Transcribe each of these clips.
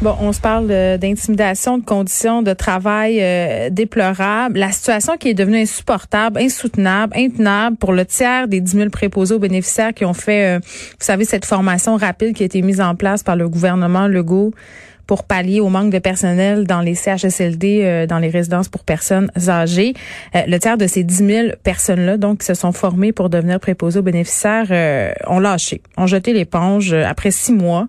Bon, on se parle d'intimidation, de conditions de travail euh, déplorables. La situation qui est devenue insupportable, insoutenable, intenable pour le tiers des 10 000 préposés aux bénéficiaires qui ont fait, euh, vous savez, cette formation rapide qui a été mise en place par le gouvernement Legault pour pallier au manque de personnel dans les CHSLD, euh, dans les résidences pour personnes âgées. Euh, le tiers de ces 10 000 personnes-là, donc, qui se sont formées pour devenir préposés aux bénéficiaires, euh, ont lâché, ont jeté l'éponge après six mois.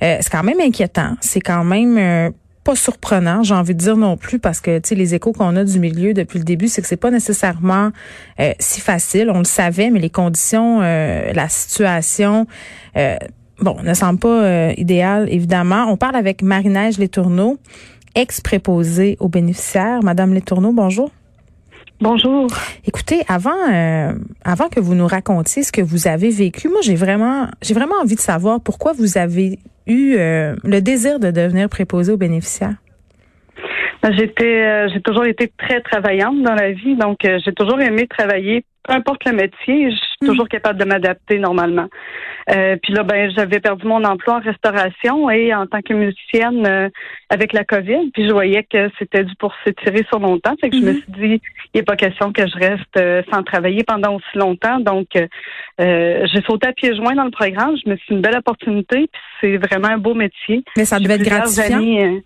c'est quand même inquiétant. C'est quand même pas surprenant, j'ai envie de dire non plus, parce que tu les échos qu'on a du milieu depuis le début, c'est que c'est pas nécessairement si facile. On le savait, mais les conditions, la situation bon, ne semble pas euh, idéal, évidemment. On parle avec Marie-Neige Letourneau, ex-préposée aux bénéficiaires. Madame Letourneau, bonjour. Bonjour. Écoutez, avant euh, avant que vous nous racontiez ce que vous avez vécu, moi j'ai vraiment j'ai vraiment envie de savoir pourquoi vous avez eu euh, le désir de devenir préposé aux bénéficiaires. J'étais j'ai toujours été très travaillante dans la vie, donc j'ai toujours aimé travailler peu importe le métier, je suis hmm. toujours capable de m'adapter normalement. Euh, puis là, ben, j'avais perdu mon emploi en restauration et en tant que musicienne euh, avec la COVID, puis je voyais que c'était dû pour s'étirer sur longtemps. Fait que je me hmm. suis dit, il n'est pas question que je reste euh, sans travailler pendant aussi longtemps. Donc, j'ai sauté à pieds joints dans le programme. Je me suis dit une belle opportunité, puis c'est vraiment un beau métier. Mais ça devait être gratifiant.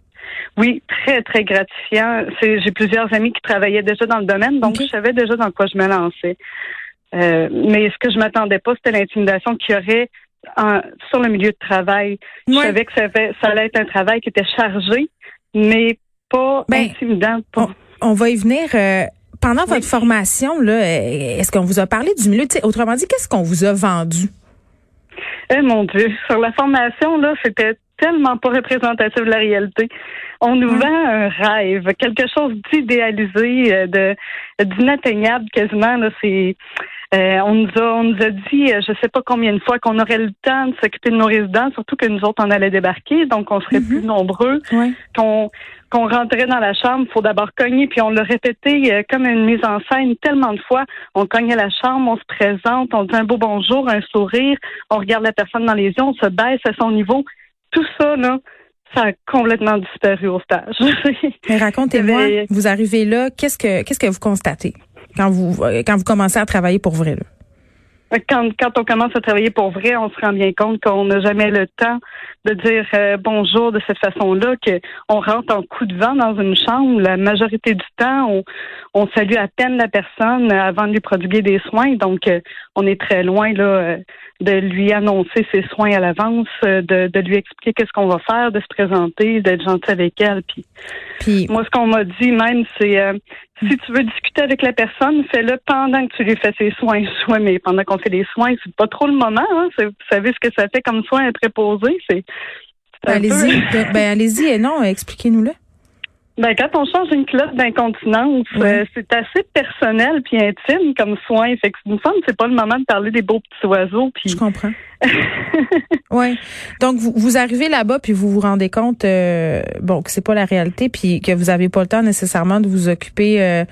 Oui, très, très gratifiant. J'ai plusieurs amis qui travaillaient déjà dans le domaine, donc je savais déjà dans quoi je me lançais. Euh, mais ce que je m'attendais pas, c'était l'intimidation qu'il y aurait sur le milieu de travail. Je savais que ça, allait être un travail qui était chargé, mais pas ben, intimidant. On, va y venir. Euh, pendant votre formation, là, est-ce qu'on vous a parlé du milieu? autrement dit, qu'est-ce qu'on vous a vendu? Eh mon Dieu, sur la formation, là, c'était tellement pas représentatif de la réalité. On nous vend un rêve, quelque chose d'idéalisé, euh, de d'inatteignable quasiment. Là, c'est euh, on nous a on nous a dit, euh, je sais pas combien de fois, qu'on aurait le temps de s'occuper de nos résidents, surtout que nous autres on allait débarquer, donc on serait plus mhm. nombreux, qu'on qu'on rentrait dans la chambre, faut d'abord cogner, puis on l'a répété comme une mise en scène tellement de fois. On cognait la chambre, on se présente, on dit un beau bonjour, un sourire, on regarde la personne dans les yeux, on se baisse à son niveau tout ça, là, ça a complètement disparu au stage. Mais racontez-moi, vous arrivez là, qu'est-ce que qu'est-ce que vous constatez quand vous quand vous commencez à travailler pour vrai là? Quand, quand on commence à travailler pour vrai, on se rend bien compte qu'on n'a jamais le temps de dire euh, bonjour de cette façon-là, qu'on rentre en coup de vent dans une chambre. La majorité du temps, on, on salue à peine la personne avant de lui prodiguer des soins. Donc, euh, on est très loin là euh, de lui annoncer ses soins à l'avance, de, de lui expliquer qu'est-ce qu'on va faire, de se présenter, d'être gentil avec elle. Puis, Puis moi, ce qu'on m'a dit même, c'est si tu veux discuter avec la personne, fais-le pendant que tu lui fais ses soins. Soit, mais pendant qu'on fait les soins, c'est pas trop le moment. Hein? Vous savez ce que ça fait comme soin à préposer. C'est, allez-y. Ben, allez-y et non, expliquez-nous-le. Ben, quand on change une clotte d'incontinence, euh, c'est assez personnel puis intime comme soin. Fait que, me semble c'est pas le moment de parler des beaux petits oiseaux. Puis... Je comprends. oui. Donc, vous, vous arrivez là-bas puis vous vous rendez compte, euh, bon, que c'est pas la réalité puis que vous avez pas le temps nécessairement de vous occuper euh,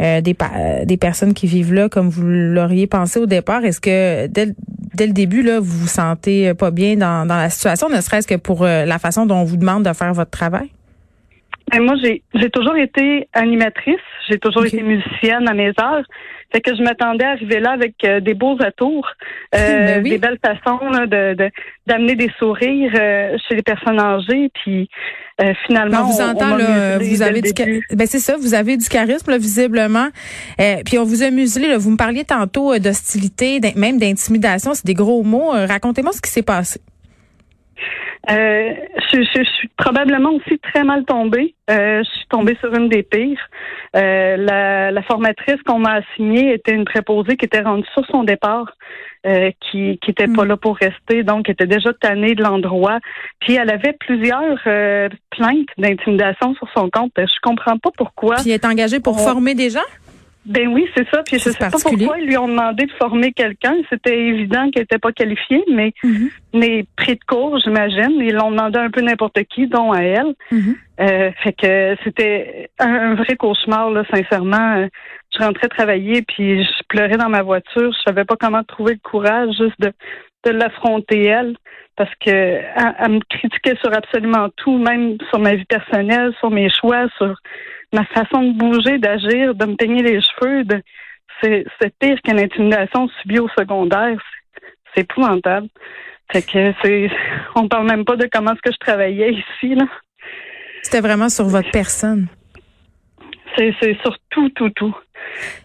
euh des, des personnes qui vivent là comme vous l'auriez pensé au départ. Est-ce que dès, dès le début, là, vous vous sentez pas bien dans, dans la situation, ne serait-ce que pour la façon dont on vous demande de faire votre travail? Ben, moi, j'ai toujours été animatrice, j'ai toujours été musicienne à mes heures. Fait que je m'attendais à arriver là avec euh, des beaux atours, euh, ben des belles façons de d'amener des sourires euh, chez les personnes âgées. Puis finalement, on vous entend là, vous avez du ben c'est ça, vous avez du charisme visiblement. puis on vous a muselé. Là, vous me parliez tantôt d'hostilité, même d'intimidation, c'est des gros mots. Racontez-moi ce qui s'est passé. Euh, je, je, suis probablement aussi très mal tombée. Euh, je suis tombée sur une des pires. Euh, la, la, formatrice qu'on m'a assignée était une préposée qui était rendue sur son départ, qui qui était pas hmm. là pour rester, donc était déjà tannée de l'endroit. Puis elle avait plusieurs plaintes d'intimidation sur son compte. Je comprends pas pourquoi. Puis elle est engagée pour former des gens? Ben oui, c'est ça. Puis je sais pas pourquoi ils lui ont demandé de former quelqu'un. C'était évident qu'elle n'était pas qualifiée, mais mm-hmm. mais pris de cours, j'imagine. Ils l'ont demandé un peu n'importe qui, dont à elle. Mm-hmm. euh, fait que c'était un, vrai cauchemar, là, sincèrement. Je rentrais travailler, puis je pleurais dans ma voiture. Je savais pas comment trouver le courage juste de, de l'affronter elle, parce que elle me critiquait sur absolument tout, même sur ma vie personnelle, sur mes choix, sur ma façon de bouger, d'agir, de me peigner les cheveux, de c'est, pire qu'une intimidation subie au secondaire. C'est, épouvantable. Fait que c'est on parle même pas de comment est-ce que je travaillais ici, là. C'était vraiment sur votre personne. C'est, c'est sur tout, tout, tout.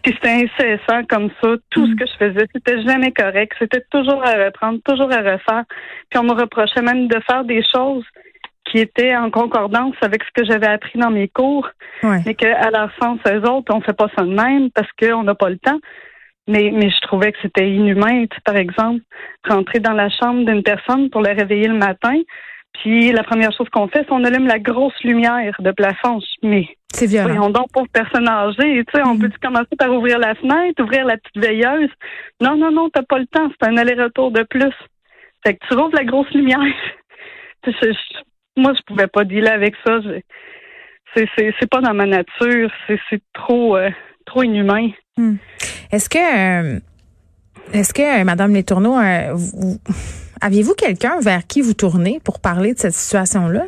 Puis c'était incessant comme ça. Tout ce mm. que je faisais, c'était jamais correct. C'était toujours à reprendre, toujours à refaire. Puis on me reprochait même de faire des choses qui étaient en concordance avec ce que j'avais appris dans mes cours, ouais. mais qu'à leur sens, eux autres, on fait pas ça de même parce qu'on n'a pas le temps. Mais, mais je trouvais que c'était inhumain, par exemple, rentrer dans la chambre d'une personne pour la réveiller le matin, puis la première chose qu'on fait, c'est qu'on allume la grosse lumière de plafond. Mais c'est violent. Voyons donc, pour personne âgée, tu sais, on mm. peut commencer par ouvrir la fenêtre, ouvrir la petite veilleuse? Non, non, non, t'as pas le temps, c'est un aller-retour de plus. Fait que tu rouvres la grosse lumière. moi, je pouvais pas dealer avec ça. C'est pas dans ma nature. C'est trop euh, trop inhumain. Hmm. Est-ce que euh, est-ce que euh, Madame Letourneau, aviez-vous quelqu'un vers qui vous tournez pour parler de cette situation-là?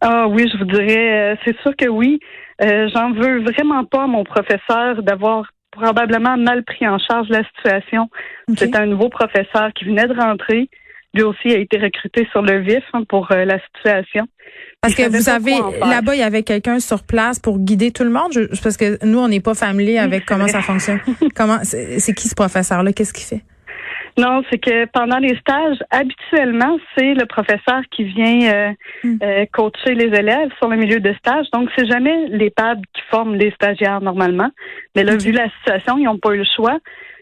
Ah oui, je vous dirais, c'est sûr que oui. J'en veux vraiment pas à mon professeur d'avoir probablement mal pris en charge la situation. C'est un nouveau professeur qui venait de rentrer lui aussi a été recruté sur le vif hein, pour euh, la situation. Parce que vous avez là-bas, il y avait quelqu'un sur place pour guider tout le monde? parce que nous, on n'est pas familier avec comment ça fonctionne. comment c'est qui ce professeur-là? Qu'est-ce qu'il fait? Non, c'est que pendant les stages, habituellement, c'est le professeur qui vient euh, hmm. euh, coacher les élèves sur le milieu de stage. Donc, c'est jamais les PAB qui forment les stagiaires normalement. Mais là, vu la situation, ils n'ont pas eu le choix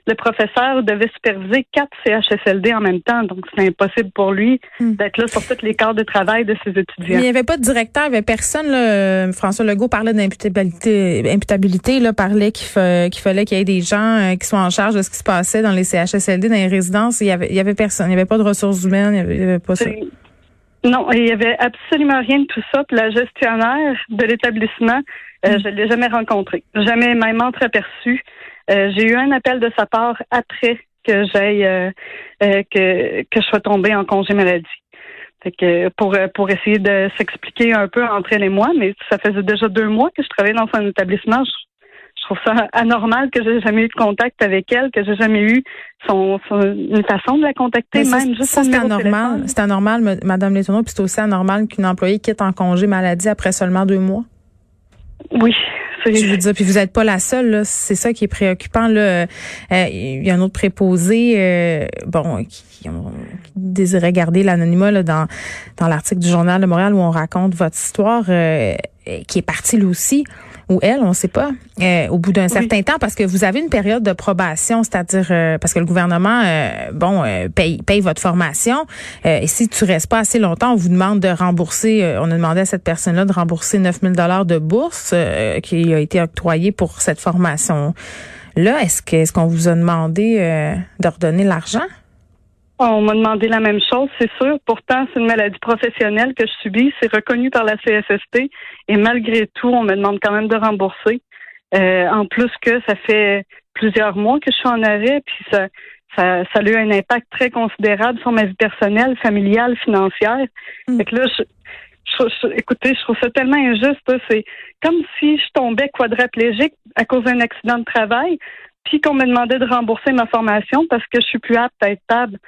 le professeur devait superviser quatre CHSLD en même temps, donc c'est impossible pour lui hmm. d'être là sur toutes les quarts de travail de ses étudiants. Mais il n'y avait pas de directeur, il n'y avait personne. Là. François Legault parlait d'imputabilité, imputabilité, là, parlait qu'il, fallait qu'il y ait des gens euh, qui soient en charge de ce qui se passait dans les CHSLD, dans les résidences. Il y avait, il y avait personne, il n'y avait pas de ressources humaines, il n'y avait, pas ça. Non, il n'y avait absolument rien de tout ça. Puis la gestionnaire de l'établissement, euh, hmm. je ne l'ai jamais rencontrée, jamais même entreaperçue. Euh, j'ai eu un appel de sa part après que j'aille euh, euh, que, que je sois tombée en congé maladie. Fait que pour pour essayer de s'expliquer un peu entre elle et moi, mais ça faisait déjà deux mois que je travaillais dans un établissement. Je, trouve ça anormal que j'ai jamais eu de contact avec elle, que j'ai jamais eu son, une façon de la contacter, même juste ça, c'est anormal. C'est anormal, Madame Letourneau, puis c'est aussi anormal qu'une employée quitte en congé maladie après seulement deux mois. Oui, je veux dire, puis vous n'êtes pas la seule. C'est ça qui est préoccupant. Là. Euh, il y a un autre préposé, euh, bon, qui, qui, désirait garder l'anonymat dans dans l'article du journal de Montréal où on raconte votre histoire, euh, qui est parti lui aussi ou elle, on ne sait pas, euh, au bout d'un certain temps, parce que vous avez une période de probation, c'est-à-dire euh, parce que le gouvernement, euh, bon, paye, paye votre formation, et si tu restes pas assez longtemps, on vous demande de rembourser. on a demandé à cette personne-là de rembourser 9000 dollars de bourse qui a été octroyée pour cette formation. Là, est-ce que est-ce qu'on vous a demandé de redonner l'argent? On m'a demandé la même chose, c'est sûr. Pourtant, c'est une maladie professionnelle que je subis. C'est reconnu par la CSST. Et malgré tout, on me demande quand même de rembourser. Euh, en plus que ça fait plusieurs mois que je suis en arrêt, puis ça, ça, ça a eu un impact très considérable sur ma vie personnelle, familiale, financière. Mm. Fait que là, je, écoutez, je trouve ça tellement injuste. C'est comme si je tombais quadraplégique à cause d'un accident de travail, puis qu'on me demandait de rembourser ma formation parce que je suis plus apte à être table.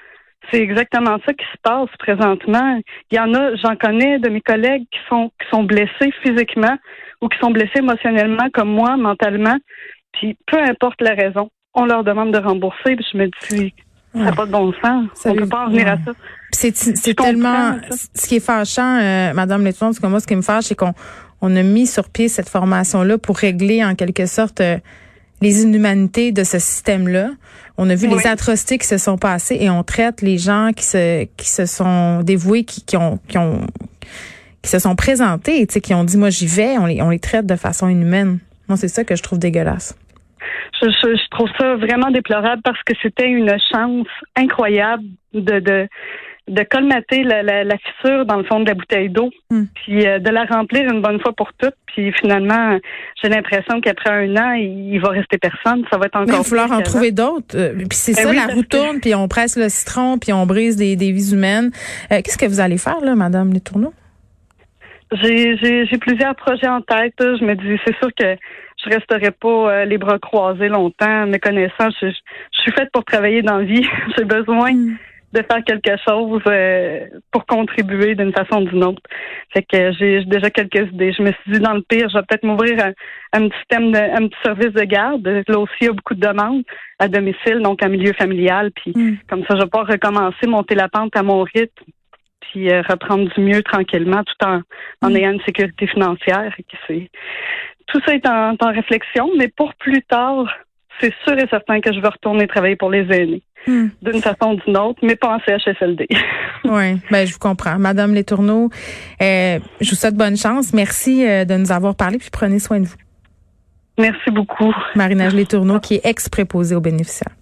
C'est exactement ça qui se passe présentement. Il y en a, j'en connais de mes collègues qui sont qui sont blessés physiquement ou qui sont blessés émotionnellement comme moi, mentalement. Puis peu importe la raison, on leur demande de rembourser. Puis je me dis, ça n'a pas de bon sens. Ça on peut pas en venir à ça. C'est tellement ce qui est fâchant, euh, Madame Letton, c'est que moi, ce qui me fâche, c'est qu'on on a mis sur pied cette formation-là pour régler en quelque sorte euh, les inhumanités de ce système-là. On a vu les atrocités qui se sont passées et on traite les gens qui se qui se sont dévoués, qui, qui ont qui ont qui se sont présentés, qui ont dit moi j'y vais, on les on les traite de façon inhumaine. Moi c'est ça que je trouve dégueulasse. Je, je, je, trouve ça vraiment déplorable parce que c'était une chance incroyable de, de, de colmater la, la, la, fissure dans le fond de la bouteille d'eau, mm. puis euh, de la remplir une bonne fois pour toutes. Puis finalement, j'ai l'impression qu'après un an, il, il, va rester personne. Ça va être encore. Mais il va falloir en trouver d'autres. Euh, puis c'est ben ça, oui, la roue tourne, puis on presse le citron, puis on brise des, des vies humaines. Euh, Qu'est-ce que vous allez faire là, Madame Les Tourneaux? J'ai plusieurs projets en tête. Je me dis, c'est sûr que je resterai pas les bras croisés longtemps. Mes connaissances, je, je, suis faite pour travailler dans la vie. J'ai besoin mm. De faire quelque chose euh, pour contribuer d'une façon ou d'une autre. Fait que j'ai déjà quelques idées. Je me suis dit, dans le pire, je vais peut-être m'ouvrir un, un, petit système de, un petit service de garde. Là aussi, il y a beaucoup de demandes à domicile, donc en milieu familial. Puis mm. comme ça, je vais pouvoir recommencer, monter la pente à mon rythme puis euh, reprendre du mieux tranquillement tout en, en mm. ayant une sécurité financière. Tout ça est en, en, réflexion, mais pour plus tard, c'est sûr et certain que je vais retourner travailler pour les aînés. Mm. D'une façon ou d'une autre, mais pas en CHSLD. oui, ben je vous comprends. Madame Letourneau, euh, je vous souhaite bonne chance. Merci euh, de nous avoir parlé, puis prenez soin de vous. Merci beaucoup. Marinage Letourneau, qui est ex-préposée aux bénéficiaires.